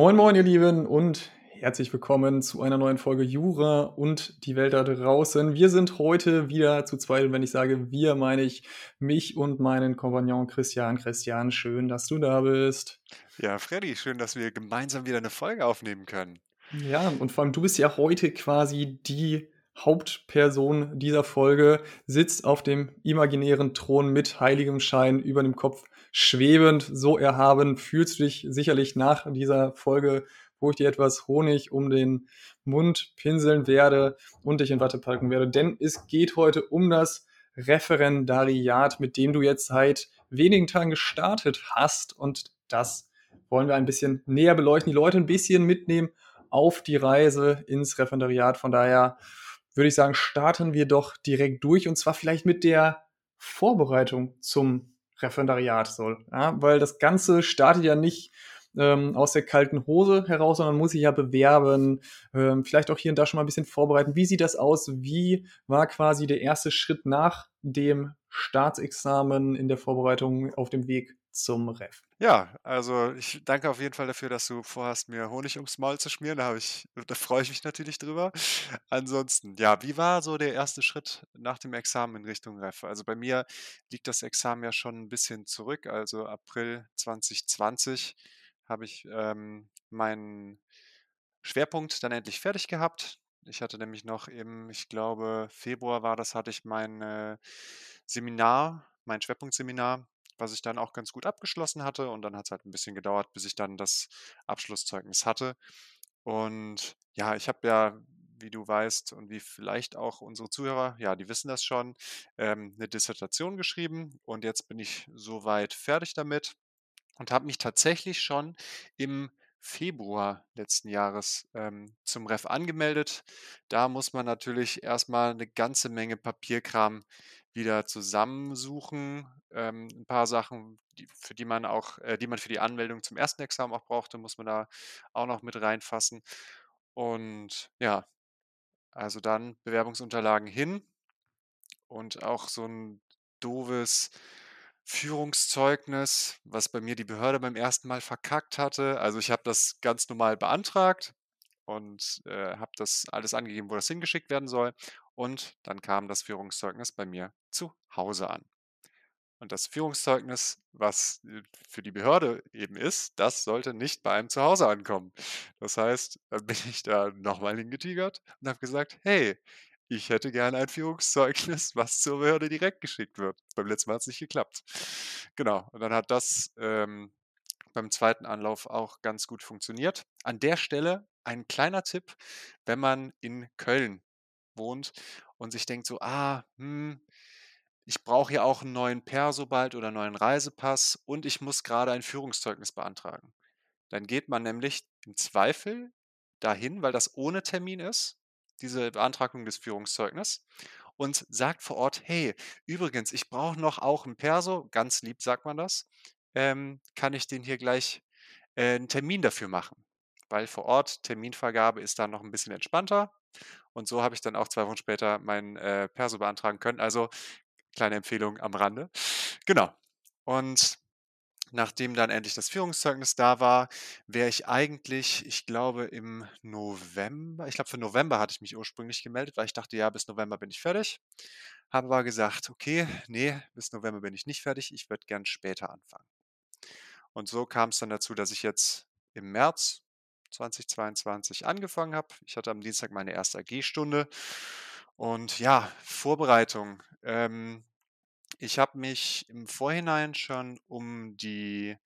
Moin, moin, ihr Lieben, und herzlich willkommen zu einer neuen Folge Jura und die Welt da draußen. Wir sind heute wieder zu zweit, und wenn ich sage wir, meine ich mich und meinen Kompagnon Christian. Christian, schön, dass du da bist. Ja, Freddy, schön, dass wir gemeinsam wieder eine Folge aufnehmen können. Ja, und vor allem du bist ja heute quasi die Hauptperson dieser Folge, sitzt auf dem imaginären Thron mit heiligem Schein über dem Kopf schwebend, so erhaben, fühlst du dich sicherlich nach dieser Folge, wo ich dir etwas Honig um den Mund pinseln werde und dich in Watte packen werde. Denn es geht heute um das Referendariat, mit dem du jetzt seit wenigen Tagen gestartet hast. Und das wollen wir ein bisschen näher beleuchten, die Leute ein bisschen mitnehmen auf die Reise ins Referendariat. Von daher würde ich sagen, starten wir doch direkt durch und zwar vielleicht mit der Vorbereitung zum Referendariat soll. Ja, weil das Ganze startet ja nicht ähm, aus der kalten Hose heraus, sondern muss sich ja bewerben, ähm, vielleicht auch hier und da schon mal ein bisschen vorbereiten. Wie sieht das aus? Wie war quasi der erste Schritt nach dem Staatsexamen in der Vorbereitung auf dem Weg zum Ref? Ja, also ich danke auf jeden Fall dafür, dass du vorhast, mir Honig ums Maul zu schmieren. Da ich, da freue ich mich natürlich drüber. Ansonsten, ja, wie war so der erste Schritt nach dem Examen in Richtung Ref? Also bei mir liegt das Examen ja schon ein bisschen zurück. Also April 2020 habe ich ähm, meinen Schwerpunkt dann endlich fertig gehabt. Ich hatte nämlich noch im, ich glaube, Februar war das, hatte ich mein äh, Seminar, mein Schwerpunktseminar was ich dann auch ganz gut abgeschlossen hatte. Und dann hat es halt ein bisschen gedauert, bis ich dann das Abschlusszeugnis hatte. Und ja, ich habe ja, wie du weißt und wie vielleicht auch unsere Zuhörer, ja, die wissen das schon, ähm, eine Dissertation geschrieben. Und jetzt bin ich soweit fertig damit und habe mich tatsächlich schon im Februar letzten Jahres ähm, zum Ref angemeldet. Da muss man natürlich erstmal eine ganze Menge Papierkram wieder zusammensuchen. Ähm, 'n paar Sachen, die für die man auch äh, die man für die Anmeldung zum ersten Examen auch brauchte, muss man da auch noch mit reinfassen. Und ja, also dann Bewerbungsunterlagen hin und auch so ein doofes Führungszeugnis, was bei mir die Behörde beim ersten Mal verkackt hatte. Also, ich habe das ganz normal beantragt und, äh, habe das alles angegeben, wo das hingeschickt werden soll. Und dann kam das Führungszeugnis bei mir zu Hause an. Und das Führungszeugnis, was äh, für die Behörde eben ist, das sollte nicht bei einem zu Hause ankommen. Das heißt, dann bin ich da nochmal hingetigert und habe gesagt, hey, ich hätte gerne ein Führungszeugnis, was zur Behörde direkt geschickt wird. Beim letzten Mal hat es nicht geklappt. Genau, und dann hat das ähm, beim zweiten Anlauf auch ganz gut funktioniert. An der Stelle ein kleiner Tipp, wenn man in Köln wohnt und sich denkt so, ah, hm, ich brauche ja auch einen neuen Perso bald oder einen neuen Reisepass und ich muss gerade ein Führungszeugnis beantragen. Dann geht man nämlich im Zweifel dahin, weil das ohne Termin ist, diese Beantragung des Führungszeugnisses und sagt vor Ort, hey, übrigens, ich brauche noch auch ein Perso, ganz lieb sagt man das, ähm, kann ich den hier gleich äh, einen Termin dafür machen? Weil vor Ort Terminvergabe ist da noch ein bisschen entspannter. Und so habe ich dann auch zwei Wochen später mein äh, Perso beantragen können. Also kleine Empfehlung am Rande. Genau. Und nachdem dann endlich das Führungszeugnis da war, wäre ich eigentlich, ich glaube im November, ich glaube für November hatte ich mich ursprünglich gemeldet, weil ich dachte, ja, bis November bin ich fertig. Habe aber gesagt, okay, nee, bis November bin ich nicht fertig, ich würde gern später anfangen. Und so kam es dann dazu, dass ich jetzt im März 2022 angefangen habe. Ich hatte am Dienstag meine erste AG-Stunde. Und ja, Vorbereitung. Ähm, ich habe mich im Vorhinein schon um die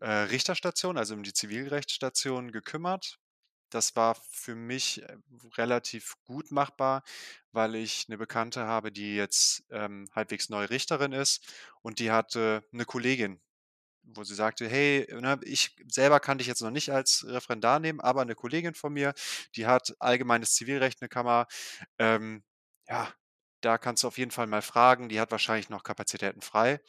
äh, Richterstation, also um die Zivilrechtsstation gekümmert. Das war für mich äh, relativ gut machbar, weil ich eine Bekannte habe, die jetzt ähm, halbwegs neue Richterin ist und die hatte eine Kollegin, wo sie sagte, hey, ne, ich selber kann dich jetzt noch nicht als Referendar nehmen, aber eine Kollegin von mir, die hat allgemeines Zivilrecht, eine Kammer, ähm, ja, da kannst du auf jeden Fall mal fragen, die hat wahrscheinlich noch Kapazitäten frei.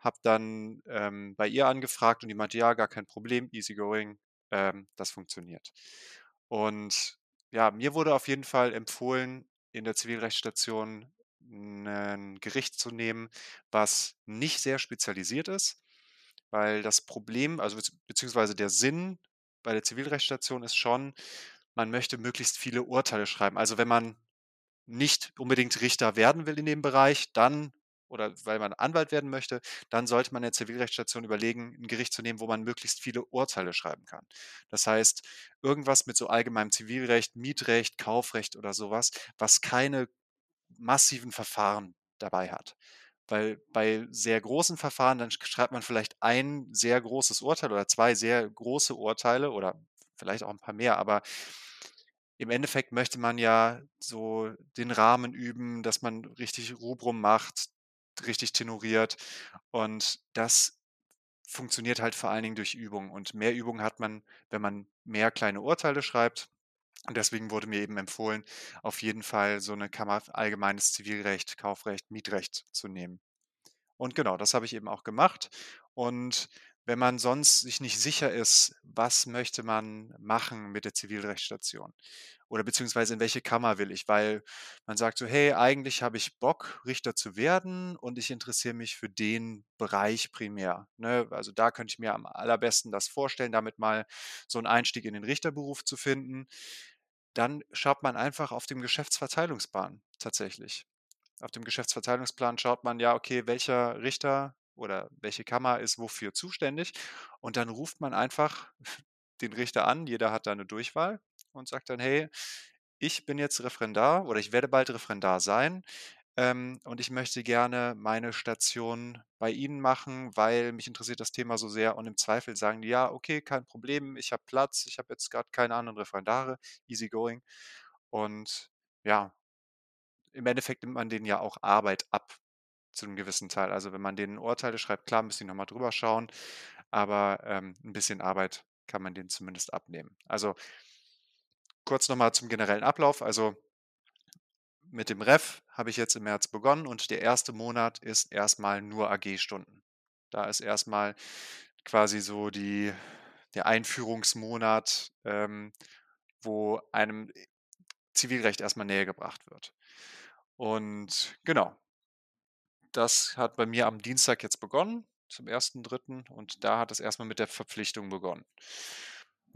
Hab dann ähm, bei ihr angefragt und die meinte, ja, gar kein Problem, easy going, ähm, das funktioniert. Und ja, mir wurde auf jeden Fall empfohlen, in der Zivilrechtsstation ein Gericht zu nehmen, was nicht sehr spezialisiert ist weil das Problem, also beziehungsweise der Sinn bei der Zivilrechtsstation ist schon, man möchte möglichst viele Urteile schreiben. Also wenn man nicht unbedingt Richter werden will in dem Bereich, dann oder weil man Anwalt werden möchte, dann sollte man in der Zivilrechtsstation überlegen, ein Gericht zu nehmen, wo man möglichst viele Urteile schreiben kann. Das heißt, irgendwas mit so allgemeinem Zivilrecht, Mietrecht, Kaufrecht oder sowas, was keine massiven Verfahren dabei hat. Weil bei sehr großen Verfahren, dann schreibt man vielleicht ein sehr großes Urteil oder zwei sehr große Urteile oder vielleicht auch ein paar mehr, aber im Endeffekt möchte man ja so den Rahmen üben, dass man richtig Rubrum macht, richtig tenoriert. Und das funktioniert halt vor allen Dingen durch Übung. Und mehr Übung hat man, wenn man mehr kleine Urteile schreibt. Und deswegen wurde mir eben empfohlen, auf jeden Fall so eine Kammer allgemeines Zivilrecht, Kaufrecht, Mietrecht zu nehmen. Und genau, das habe ich eben auch gemacht. Und wenn man sonst sich nicht sicher ist, was möchte man machen mit der Zivilrechtsstation oder beziehungsweise in welche Kammer will ich, weil man sagt so, hey, eigentlich habe ich Bock, Richter zu werden und ich interessiere mich für den Bereich primär. Ne? Also da könnte ich mir am allerbesten das vorstellen, damit mal so einen Einstieg in den Richterberuf zu finden. Dann schaut man einfach auf dem Geschäftsverteilungsplan tatsächlich. Auf dem Geschäftsverteilungsplan schaut man ja, okay, welcher Richter oder welche Kammer ist wofür zuständig. Und dann ruft man einfach den Richter an, jeder hat da eine Durchwahl und sagt dann, hey, ich bin jetzt Referendar oder ich werde bald Referendar sein ähm, und ich möchte gerne meine Station bei Ihnen machen, weil mich interessiert das Thema so sehr und im Zweifel sagen die, ja, okay, kein Problem, ich habe Platz, ich habe jetzt gerade keine anderen Referendare, easy going. Und ja, im Endeffekt nimmt man denen ja auch Arbeit ab zu einem gewissen Teil. Also wenn man denen Urteile schreibt, klar müssen die nochmal drüber schauen, aber ähm, ein bisschen Arbeit kann man denen zumindest abnehmen. Also kurz nochmal zum generellen Ablauf. Also mit dem Ref habe ich jetzt im März begonnen und der erste Monat ist erstmal nur AG-Stunden. Da ist erstmal quasi so die, der Einführungsmonat, ähm, wo einem Zivilrecht erstmal näher gebracht wird. Und genau, das hat bei mir am Dienstag jetzt begonnen, zum 1.3. Und da hat es erstmal mit der Verpflichtung begonnen.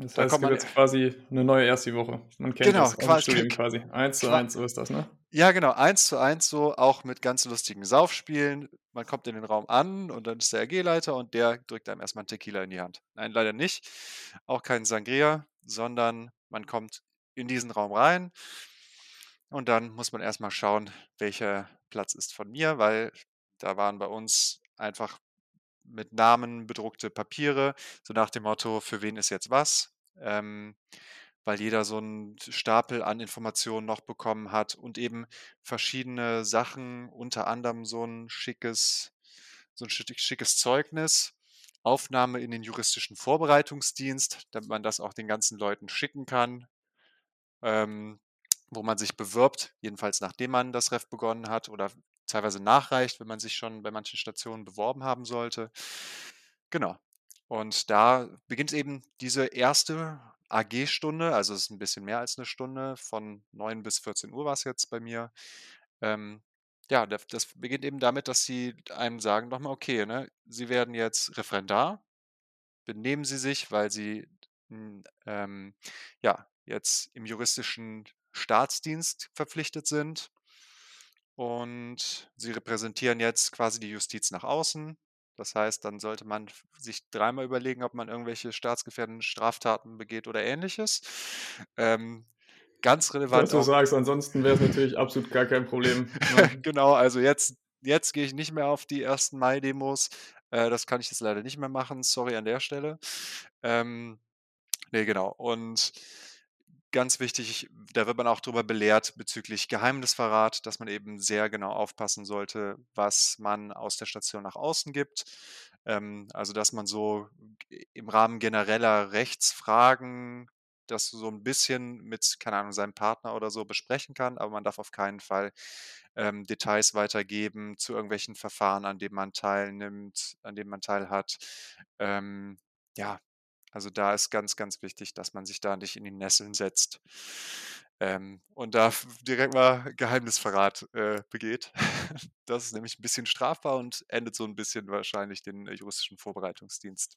Das heißt, es gibt jetzt quasi eine neue erste Woche. Man kennt genau, das quasi, Studium quasi. Eins zu eins, so ist das, ne? Ja, genau, eins zu eins so, auch mit ganz lustigen Saufspielen. Man kommt in den Raum an und dann ist der RG-Leiter und der drückt einem erstmal einen Tequila in die Hand. Nein, leider nicht. Auch kein Sangria, sondern man kommt in diesen Raum rein und dann muss man erstmal schauen, welcher Platz ist von mir, weil da waren bei uns einfach mit Namen bedruckte Papiere, so nach dem Motto, für wen ist jetzt was, ähm, weil jeder so einen Stapel an Informationen noch bekommen hat und eben verschiedene Sachen, unter anderem so ein schickes, so ein schickes Zeugnis, Aufnahme in den juristischen Vorbereitungsdienst, damit man das auch den ganzen Leuten schicken kann. Ähm, wo man sich bewirbt, jedenfalls nachdem man das Ref begonnen hat oder teilweise nachreicht, wenn man sich schon bei manchen Stationen beworben haben sollte. Genau. Und da beginnt eben diese erste AG-Stunde, also es ist ein bisschen mehr als eine Stunde, von 9 bis 14 Uhr war es jetzt bei mir. Ähm, ja, das beginnt eben damit, dass sie einem sagen nochmal, okay, ne, Sie werden jetzt Referendar, benehmen Sie sich, weil Sie ähm, ja, jetzt im juristischen Staatsdienst verpflichtet sind. Und sie repräsentieren jetzt quasi die Justiz nach außen. Das heißt, dann sollte man sich dreimal überlegen, ob man irgendwelche staatsgefährdenden Straftaten begeht oder ähnliches. Ähm, ganz relevant. Was du sagst, ansonsten wäre es natürlich absolut gar kein Problem. Ne? genau, also jetzt, jetzt gehe ich nicht mehr auf die ersten Mai-Demos. Äh, das kann ich jetzt leider nicht mehr machen. Sorry an der Stelle. Ähm, nee, genau. Und ganz wichtig, da wird man auch darüber belehrt bezüglich Geheimnisverrat, dass man eben sehr genau aufpassen sollte, was man aus der Station nach außen gibt. Ähm, also, dass man so im Rahmen genereller Rechtsfragen das so ein bisschen mit, keine Ahnung, seinem Partner oder so besprechen kann, aber man darf auf keinen Fall ähm, Details weitergeben zu irgendwelchen Verfahren, an denen man teilnimmt, an denen man teilhat. Ähm, ja, also da ist ganz, ganz wichtig, dass man sich da nicht in die Nesseln setzt ähm, und da direkt mal Geheimnisverrat äh, begeht. Das ist nämlich ein bisschen strafbar und endet so ein bisschen wahrscheinlich den äh, juristischen Vorbereitungsdienst.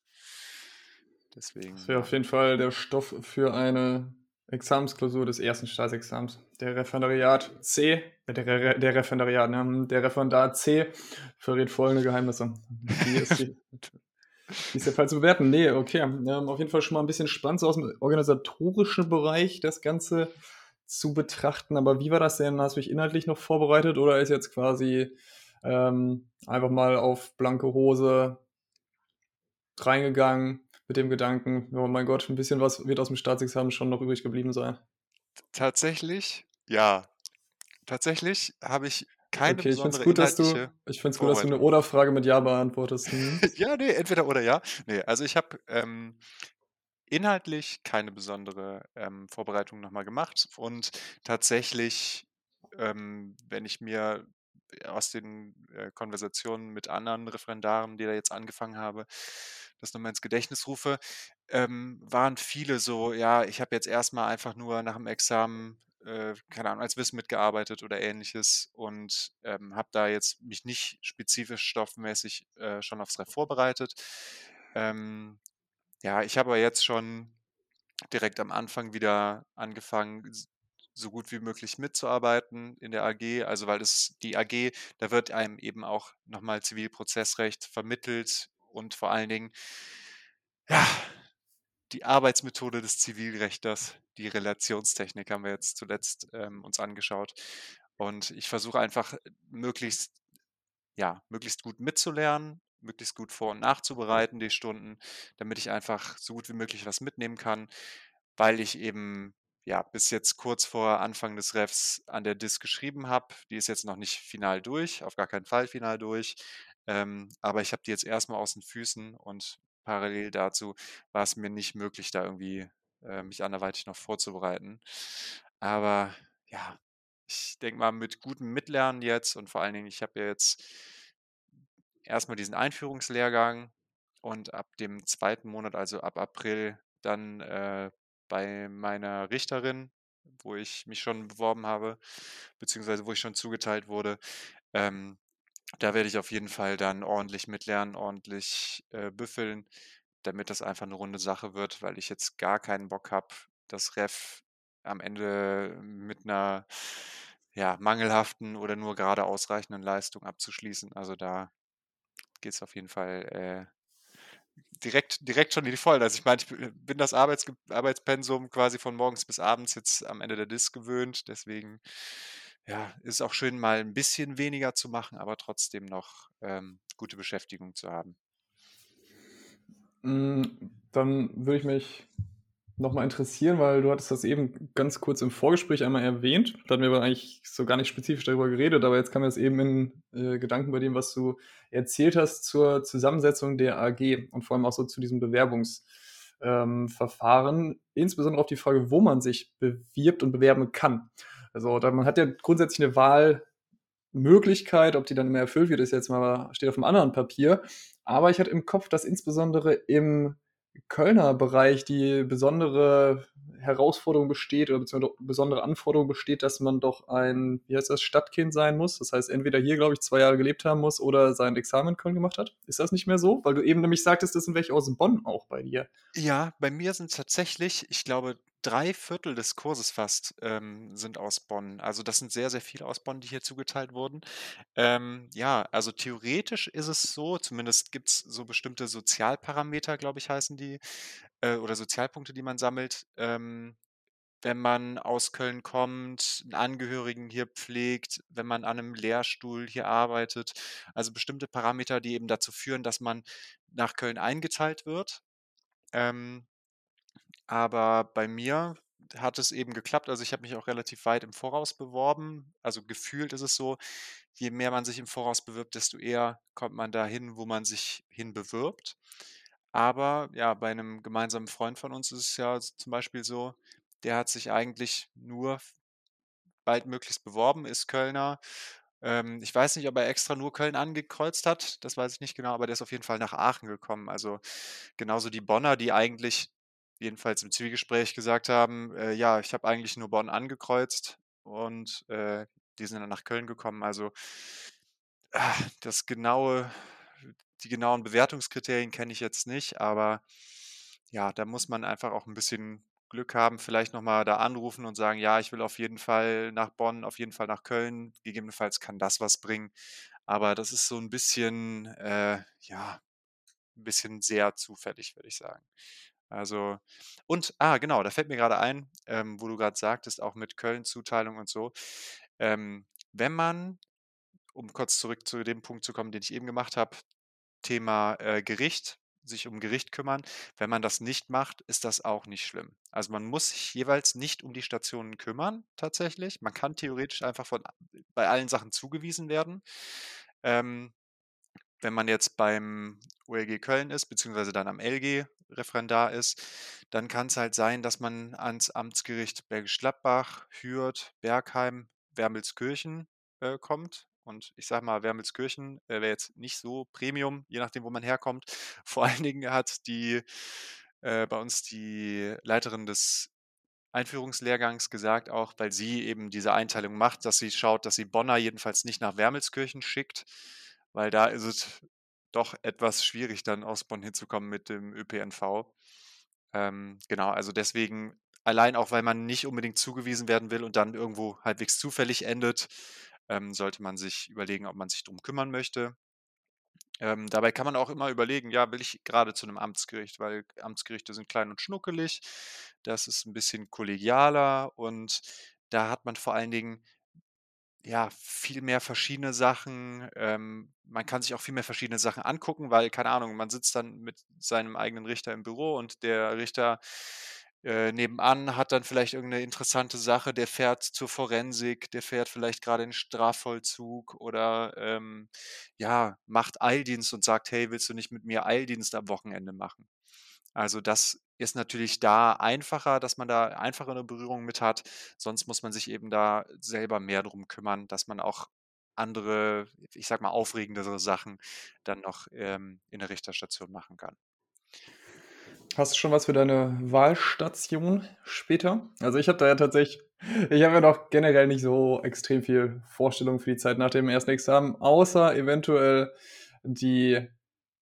Deswegen. Das wäre auf jeden Fall der Stoff für eine Examensklausur des ersten Staatsexamens. Der Referendariat C, äh, der, Re der Referendariat, ne? der Referendar C verrät folgende Geheimnisse. Die ist, die, ist der Fall zu bewerten. Nee, okay. Ähm, auf jeden Fall schon mal ein bisschen spannend so aus dem organisatorischen Bereich das Ganze zu betrachten. Aber wie war das denn? Hast du dich inhaltlich noch vorbereitet oder ist jetzt quasi ähm, einfach mal auf blanke Hose reingegangen mit dem Gedanken, oh mein Gott, ein bisschen was wird aus dem Staatsexamen schon noch übrig geblieben sein? Tatsächlich, ja. Tatsächlich habe ich keine Okay, ich finde es gut, dass du, ich find's gut, dass du eine. Oder-Frage mit Ja beantwortest. Mhm. Ja, ne, entweder oder ja. Ne, also ich habe, ähm, inhaltlich keine besondere, ähm, Vorbereitung noch mal gemacht und tatsächlich, ähm, wenn ich mir aus den, äh, Konversationen mit anderen Referendaren, die da jetzt angefangen habe, das noch mal ins Gedächtnis rufe, ähm, waren viele so: „Ja, ich habe jetzt erst mal einfach nur nach dem Examen, äh, keine Ahnung, als Wiss mitgearbeitet oder Ähnliches und, ähm, habe da jetzt mich nicht spezifisch stoffmäßig, äh, schon aufs Reff vorbereitet.“ Ähm, ja, ich habe aber jetzt schon direkt am Anfang wieder angefangen, so gut wie möglich mitzuarbeiten in der AG. Also, weil das die AG, da wird einem eben auch noch mal Zivilprozessrecht vermittelt und vor allen Dingen ja, die Arbeitsmethode des Zivilrechtlers, die Relationstechnik haben wir jetzt zuletzt, ähm, uns angeschaut. Und ich versuche einfach, möglichst ja, möglichst gut mitzulernen, möglichst gut vor und nachzubereiten, die Stunden, damit ich einfach so gut wie möglich was mitnehmen kann, weil ich eben, ja, bis jetzt kurz vor Anfang des Refs an der Dis geschrieben habe. Die ist jetzt noch nicht final durch, auf gar keinen Fall final durch. Ähm, aber ich habe die jetzt erst mal aus den Füßen und parallel dazu war es mir nicht möglich, da irgendwie, äh, mich anderweitig noch vorzubereiten. Aber ja, ich denke mal, mit gutem Mitlernen jetzt und vor allen Dingen, ich habe ja jetzt erst mal diesen Einführungslehrgang und ab dem zweiten Monat, also ab April, dann, äh, bei meiner Richterin, wo ich mich schon beworben habe, beziehungsweise wo ich schon zugeteilt wurde. Ähm, da werde ich auf jeden Fall dann ordentlich mitlernen, ordentlich, äh, büffeln, damit das einfach 'ne runde Sache wird, weil ich jetzt gar keinen Bock habe, das Reff am Ende mit 'ner, ja, mangelhaften oder nur gerade ausreichenden Leistung abzuschließen. Also, da geht's auf jeden Fall, äh, direkt direkt schon in die Vollen. Also, ich meine, ich bin das Arbeitsge Arbeitspensum quasi von morgens bis abends jetzt am Ende der Dis gewöhnt. Deswegen, ja, ist auch schön, mal 'n bisschen weniger zu machen, aber trotzdem noch, ähm, gute Beschäftigung zu haben. Hm, dann würde ich mich noch mal interessieren, weil du hattest das eben ganz kurz im Vorgespräch einmal erwähnt. Da hatten wir aber eigentlich so gar nicht spezifisch darüber geredet, aber jetzt kam mir das eben in, äh, Gedanken bei dem, was du erzählt hast zur Zusammensetzung der AG und vor allem auch so zu diesem Bewerbungs ähm. Insbesondere auf die Frage, wo man sich bewirbt und bewerben kann. Also, da man hat ja grundsätzlich 'ne Wahlmöglichkeit, ob die dann immer erfüllt wird, ist jetzt mal steht auf'm anderen Papier. Aber ich hatte im Kopf, dass insbesondere im Kölner Bereich die besondere Herausforderung besteht oder beziehungsweise besondere Anforderung besteht, dass man doch ein, wie heißt das, Stadtkind sein muss. Das heißt, entweder hier, glaube ich, 2 Jahre gelebt haben muss oder sein Examen in Köln gemacht hat. Ist das nicht mehr so? Weil du eben nämlich sagtest, das sind welche aus Bonn auch bei dir. Ja, bei mir sind's tatsächlich, ich glaube, 3/4 des Kurses fast, ähm, sind aus Bonn. Also, das sind sehr, sehr viele aus Bonn, die hier zugeteilt wurden. Ähm, ja, also, theoretisch ist es so, zumindest gibt's so bestimmte Sozialparameter, glaube ich, heißen die, äh, oder Sozialpunkte, die man sammelt, ähm, wenn man aus Köln kommt, 'n Angehörigen hier pflegt, wenn man an 'nem Lehrstuhl hier arbeitet. Also, bestimmte Parameter, die eben dazu führen, dass man nach Köln eingeteilt wird. Ähm, aber bei mir hat es eben geklappt. Also, ich habe mich auch relativ weit im Voraus beworben. Also, gefühlt ist es so, je mehr man sich im Voraus bewirbt, desto eher kommt man dahin, wo man sich hinbewirbt. Aber ja, bei 'nem gemeinsamen Freund von uns ist es ja zum Beispiel so, der hat sich eigentlich nur baldmöglichst beworben, ist Kölner. Ähm, ich weiß nicht, ob er extra nur Köln angekreuzt hat, das weiß ich nicht genau, aber der ist auf jeden Fall nach Aachen gekommen. Also, genauso die Bonner, die eigentlich jedenfalls im Zwiegespräch gesagt haben: „Äh, ja, ich habe eigentlich nur Bonn angekreuzt und, äh, die sind dann nach Köln gekommen.“ Also ah, das genaue die genauen Bewertungskriterien kenne ich jetzt nicht, aber ja, da muss man einfach auch 'n bisschen Glück haben, vielleicht noch mal da anrufen und sagen: „Ja, ich will auf jeden Fall nach Bonn, auf jeden Fall nach Köln.“ Gegebenenfalls kann das was bringen. Aber das ist so 'n bisschen, äh, ja 'n bisschen sehr zufällig, würde ich sagen. Also und ah, genau, da fällt mir grade ein, ähm, wo du grad sagtest, auch mit Köln-Zuteilung und so. Ähm, wenn man um kurz zurück zu dem Punkt zu kommen, den ich eben gemacht habe, Thema, äh, Gericht, sich um Gericht kümmern. Wenn man das nicht macht, ist das auch nicht schlimm. Also, man muss sich jeweils nicht um die Stationen kümmern tatsächlich. Man kann theoretisch einfach von bei allen Sachen zugewiesen werden. Ähm, wenn man jetzt beim OLG Köln ist, beziehungsweise dann am LG Referendar ist, dann kann's halt sein, dass man ans Amtsgericht Bergisch Gladbach, Hürth, Bergheim, Wermelskirchen, äh, kommt. Und ich sage mal, Wermelskirchen, äh, wäre jetzt nicht so Premium, je nachdem, wo man herkommt. Vor allen Dingen hat die äh, bei uns die Leiterin des Einführungslehrgangs gesagt auch, weil sie eben diese Einteilung macht, dass sie schaut, dass sie Bonner jedenfalls nicht nach Wermelskirchen schickt, weil da ist es doch etwas schwierig, dann aus Bonn hinzukommen mit dem ÖPNV. Ähm, genau, also deswegen allein auch, weil man nicht unbedingt zugewiesen werden will und dann irgendwo halbwegs zufällig endet, ähm, sollte man sich überlegen, ob man sich drum kümmern möchte. Ähm, dabei kann man auch immer überlegen: „Ja, will ich grade zu 'nem Amtsgericht?“ Weil Amtsgerichte sind klein und schnuckelig. Das ist 'n bisschen kollegialer und da hat man vor allen Dingen, ja, viel mehr verschiedene Sachen. Ähm, man kann sich auch viel mehr verschiedene Sachen angucken, weil, keine Ahnung, man sitzt dann mit seinem eigenen Richter im Büro und der Richter, äh, nebenan hat dann vielleicht irgend 'ne interessante Sache. Der fährt zur Forensik, der fährt vielleicht grade in Strafvollzug oder, ähm, ja, macht Eildienst und sagt: „Hey, willst du nicht mit mir Eildienst am Wochenende machen?“ Also, das ist natürlich da einfacher, dass man da einfachere Berührung mit hat. Sonst muss man sich eben da selber mehr drum kümmern, dass man auch andere, ich sage mal, aufregendere Sachen dann noch, ähm, in der Richterstation machen kann. Hast du schon was für deine Wahlstation später? Also, ich habe da ja tatsächlich ich habe ja noch generell nicht so extrem viel Vorstellung für die Zeit nach dem ersten Examen, außer eventuell die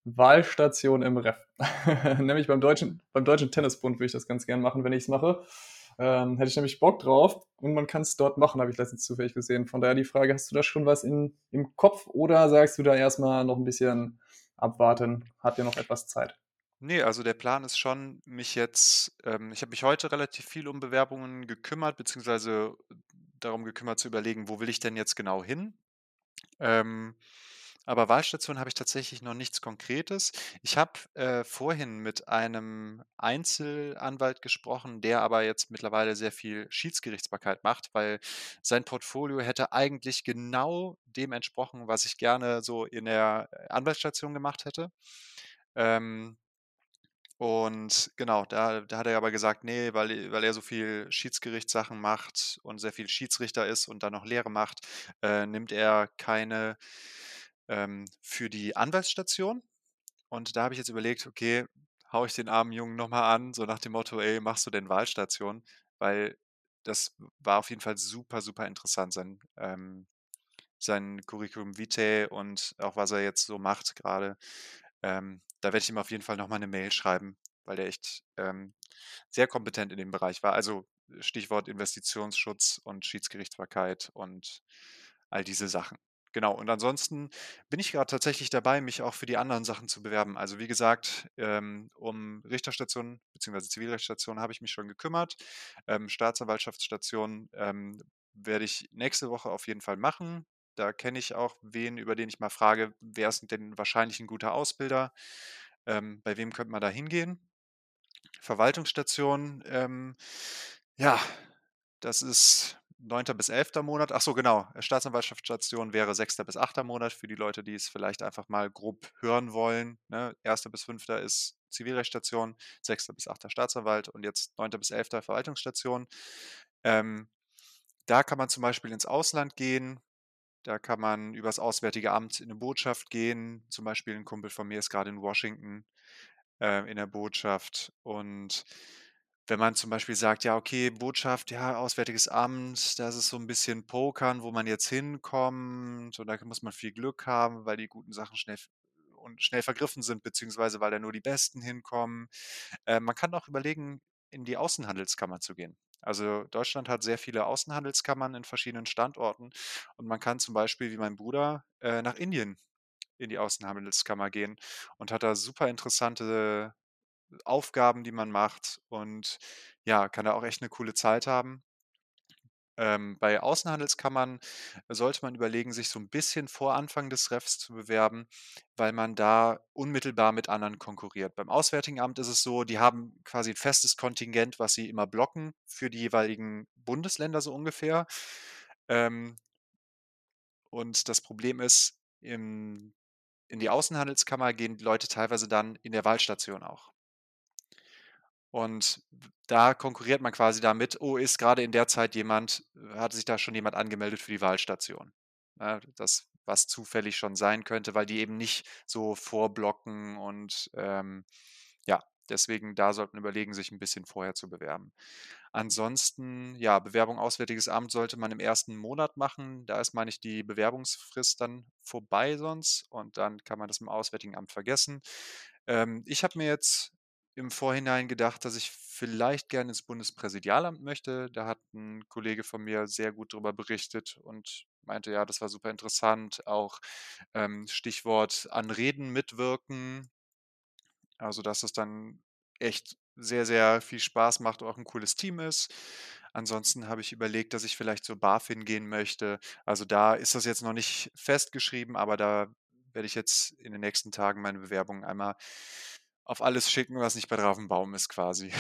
Wahlstation im Ref. Nämlich beim Deutschen beim Deutschen Tennisbund würde ich das ganz gern machen, wenn ich's mache. Ähm, hätte ich nämlich Bock drauf und man kann's dort machen, habe ich letztens zufällig gesehen. Von daher die Frage: Hast du da schon was in im Kopf oder sagst du da erst mal noch 'n bisschen abwarten, habt ihr noch etwas Zeit? Ne, also der Plan ist schon, mich jetzt ähm, ich habe mich heute relativ viel um Bewerbungen gekümmert, beziehungsweise darum gekümmert zu überlegen: „Wo will ich denn jetzt genau hin?“ Ähm, aber Wahlstation habe ich tatsächlich noch nichts Konkretes. Ich habe, äh, vorhin mit einem Einzelanwalt gesprochen, der aber jetzt mittlerweile sehr viel Schiedsgerichtsbarkeit macht, weil sein Portfolio hätte eigentlich genau dem entsprochen, was ich gerne so in der, äh, Anwaltsstation gemacht hätte. Ähm und genau, da da hat er aber gesagt: „Ne, weil weil er so viel Schiedsgerichtssachen macht und sehr viel Schiedsrichter ist und dann noch Lehre macht, äh, nimmt er keine, ähm, für die Anwaltsstation.“ Und da habe ich jetzt überlegt: „Okay, haue ich den armen Jungen noch mal an, so nach dem Motto: ‚Ey, machst du denn Wahlstation?‘“ Weil das war auf jeden Fall super, super interessant, sein ähm, sein Curriculum vitae und auch was er jetzt so macht grade. Ähm, da werde ich ihm auf jeden Fall noch mal 'ne Mail schreiben, weil der echt, ähm, sehr kompetent in dem Bereich war. Also, Stichwort Investitionsschutz und Schiedsgerichtsbarkeit und all diese Sachen. Genau, und ansonsten bin ich grad tatsächlich dabei, mich auch für die anderen Sachen zu bewerben. Also, wie gesagt, ähm, um Richterstation beziehungsweise Zivilrechtsstation habe ich mich schon gekümmert. Ähm, Staatsanwaltschaftsstation, ähm, werde ich nächste Woche auf jeden Fall machen. Da kenne ich auch wen, über den ich mal frage: „Wer ist denn wahrscheinlich 'n guter Ausbilder? Ähm, bei wem könnte man da hingehen?“ Verwaltungsstation, ähm, ja, das ist 9. bis 11. Monat. Ach so, genau, Staatsanwaltschaftsstation wäre 6. bis 8. Monat für die Leute, die es vielleicht einfach mal grob hören wollen, ne? 1. bis 5. ist Zivilrechtsstation, 6. bis 8. Staatsanwalt und jetzt 9. bis 11. Verwaltungsstation. Ähm, da kann man zum Beispiel ins Ausland gehen. Da kann man übers Auswärtige Amt in 'ne Botschaft gehen. Zum Beispiel 'n Kumpel von mir ist grade in Washington, äh, in der Botschaft. Und wenn man zum Beispiel sagt: „Ja, okay, Botschaft, ja, Auswärtiges Amt, das ist so 'n bisschen Pokern, wo man jetzt hinkommt und da muss man viel Glück haben, weil die guten Sachen schnell und schnell vergriffen sind, beziehungsweise weil da nur die Besten hinkommen. Äh, man kann auch überlegen, in die Außenhandelskammer zu gehen. Also Deutschland hat sehr viele Außenhandelskammern in verschiedenen Standorten und man kann zum Beispiel, wie mein Bruder, äh, nach Indien in die Außenhandelskammer gehen und hat da super interessante Aufgaben, die man macht und ja, kann da auch echt eine coole Zeit haben. Ähm, bei Außenhandelskammern sollte man überlegen, sich so ein bisschen vor Anfang des Refs zu bewerben, weil man da unmittelbar mit anderen konkurriert. Beim Auswärtigen Amt ist es so, die haben quasi ein festes Kontingent, was sie immer blocken für die jeweiligen Bundesländer so ungefähr. Ähm und das Problem ist, im in die Außenhandelskammer gehen die Leute teilweise dann in der Wahlstation auch. Und da konkurriert man quasi damit, oh, ist gerade in der Zeit jemand, hat sich da schon jemand angemeldet für die Wahlstation. Ja, das, was zufällig schon sein könnte, weil die eben nicht so vorblocken und ähm, ja, deswegen da sollten überlegen, sich ein bisschen vorher zu bewerben. Ansonsten, ja, Bewerbung Auswärtiges Amt sollte man im ersten Monat machen. Da ist, meine ich, die Bewerbungsfrist dann vorbei sonst und dann kann man das im Auswärtigen Amt vergessen. Ähm, ich habe mir jetzt im Vorhinein gedacht, dass ich vielleicht gerne ins Bundespräsidialamt möchte. Da hat ein Kollege von mir sehr gut darüber berichtet und meinte, ja, das war super interessant. Auch ähm, Stichwort an Reden mitwirken. Also, dass es dann echt sehr, sehr viel Spaß macht und auch ein cooles Team ist. Ansonsten habe ich überlegt, dass ich vielleicht zur BaFin gehen möchte. Also da ist das jetzt noch nicht festgeschrieben, aber da werde ich jetzt in den nächsten Tagen meine Bewerbung einmal auf alles schicken, was nicht bei drauf im Baum ist, quasi.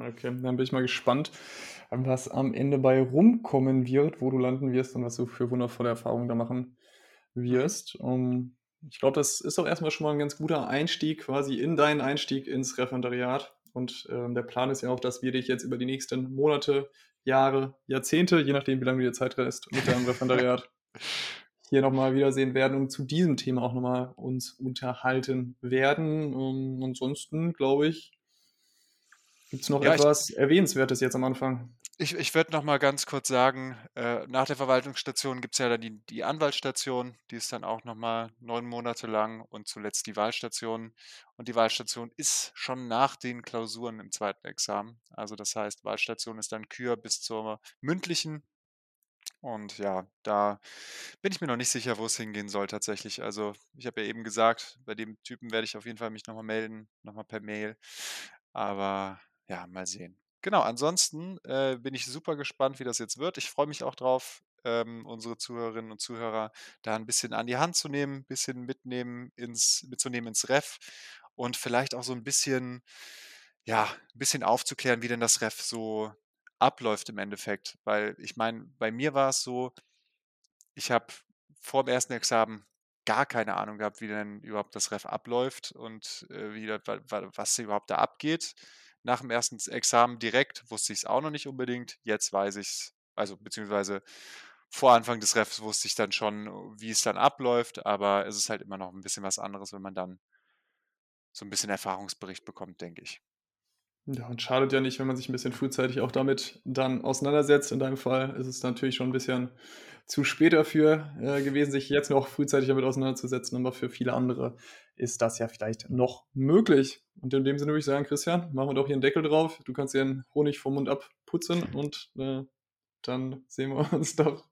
Okay, dann bin ich mal gespannt, was am Ende bei rumkommen wird, wo du landen wirst und was du für wundervolle Erfahrungen da machen wirst. Um, ich glaube, das ist auch erstmal schon mal ein ganz guter Einstieg quasi in deinen Einstieg ins Referendariat. Und ähm, der Plan ist ja auch, dass wir dich jetzt über die nächsten Monate, Jahre, Jahrzehnte, je nachdem, wie lange du dir Zeit rest, mit deinem Referendariat hier nochmal wiedersehen werden und zu diesem Thema auch nochmal uns unterhalten werden. Um, ansonsten, glaube ich, gibt es noch ja, etwas ich, Erwähnenswertes jetzt am Anfang. Ich, ich würde noch mal ganz kurz sagen, äh, nach der Verwaltungsstation gibt es ja dann die, die Anwaltsstation, die ist dann auch noch mal neun Monate lang und zuletzt die Wahlstation. Und die Wahlstation ist schon nach den Klausuren im zweiten Examen. Also das heißt, Wahlstation ist dann Kür bis zur mündlichen und ja, da bin ich mir noch nicht sicher, wo es hingehen soll tatsächlich. Also, ich habe ja eben gesagt, bei dem Typen werde ich auf jeden Fall mich nochmal melden, nochmal per Mail. Aber ja, mal sehen. Genau, ansonsten äh, bin ich super gespannt, wie das jetzt wird. Ich freue mich auch drauf, ähm, unsere Zuhörerinnen und Zuhörer da ein bisschen an die Hand zu nehmen, ein bisschen mitnehmen ins, mitzunehmen ins Ref und vielleicht auch so ein bisschen, ja, ein bisschen aufzuklären, wie denn das Ref so abläuft im Endeffekt. Weil ich meine, bei mir war es so, ich habe vor dem ersten Examen gar keine Ahnung gehabt, wie denn überhaupt das Ref abläuft und äh, wie das, was überhaupt da abgeht. Nach dem ersten Examen direkt wusste ich es auch noch nicht unbedingt. Jetzt weiß ich es, also beziehungsweise vor Anfang des Refs wusste ich dann schon, wie es dann abläuft, aber es ist halt immer noch ein bisschen was anderes, wenn man dann so ein bisschen Erfahrungsbericht bekommt, denke ich. Ja, und schadet ja nicht, wenn man sich ein bisschen frühzeitig auch damit dann auseinandersetzt. In deinem Fall ist es natürlich schon ein bisschen zu spät dafür äh, gewesen, sich jetzt noch frühzeitig damit auseinanderzusetzen, aber für viele andere ist das ja vielleicht noch möglich. Und in dem Sinne würde ich sagen, Christian, machen wir doch hier einen Deckel drauf. Du kannst dir den Honig vom Mund abputzen und äh, dann sehen wir uns doch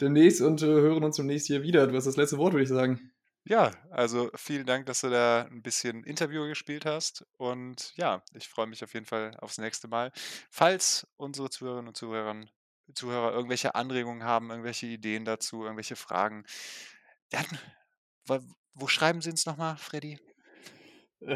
demnächst und äh, hören uns demnächst hier wieder. Du hast das letzte Wort, würde ich sagen. Ja, also vielen Dank, dass du da ein bisschen Interview gespielt hast. Und ja, ich freue mich auf jeden Fall aufs nächste Mal. Falls unsere Zuhörerinnen und Zuhörer, Zuhörer irgendwelche Anregungen haben, irgendwelche Ideen dazu, irgendwelche Fragen, dann, wo schreiben sie uns nochmal, Freddy? Ähm,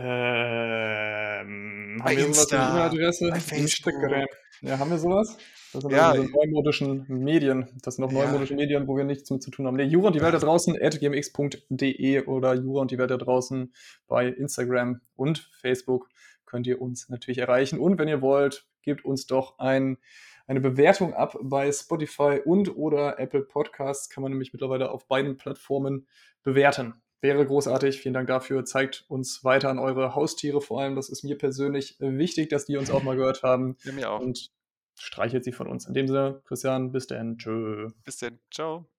haben wir sowas in E-Mail-Adresse? Instagram. Ja, haben wir sowas? Das sind ja, diese neumodischen Medien. Das sind auch ja. neumodische Medien, wo wir nichts mit zu tun haben. Nee, Jura und die Welt da draußen at gmx.de oder Jura und die Welt da draußen bei Instagram und Facebook könnt ihr uns natürlich erreichen. Und wenn ihr wollt, gebt uns doch ein, eine Bewertung ab bei Spotify und oder Apple Podcasts. Kann man nämlich mittlerweile auf beiden Plattformen bewerten. Wäre großartig. Vielen Dank dafür. Zeigt uns weiter an eure Haustiere vor allem. Das ist mir persönlich wichtig, dass die uns auch mal gehört haben. Ja, mir auch. Und streichelt sie von uns. In dem Sinne, Christian, bis denn. Tschö. Bis denn. Ciao.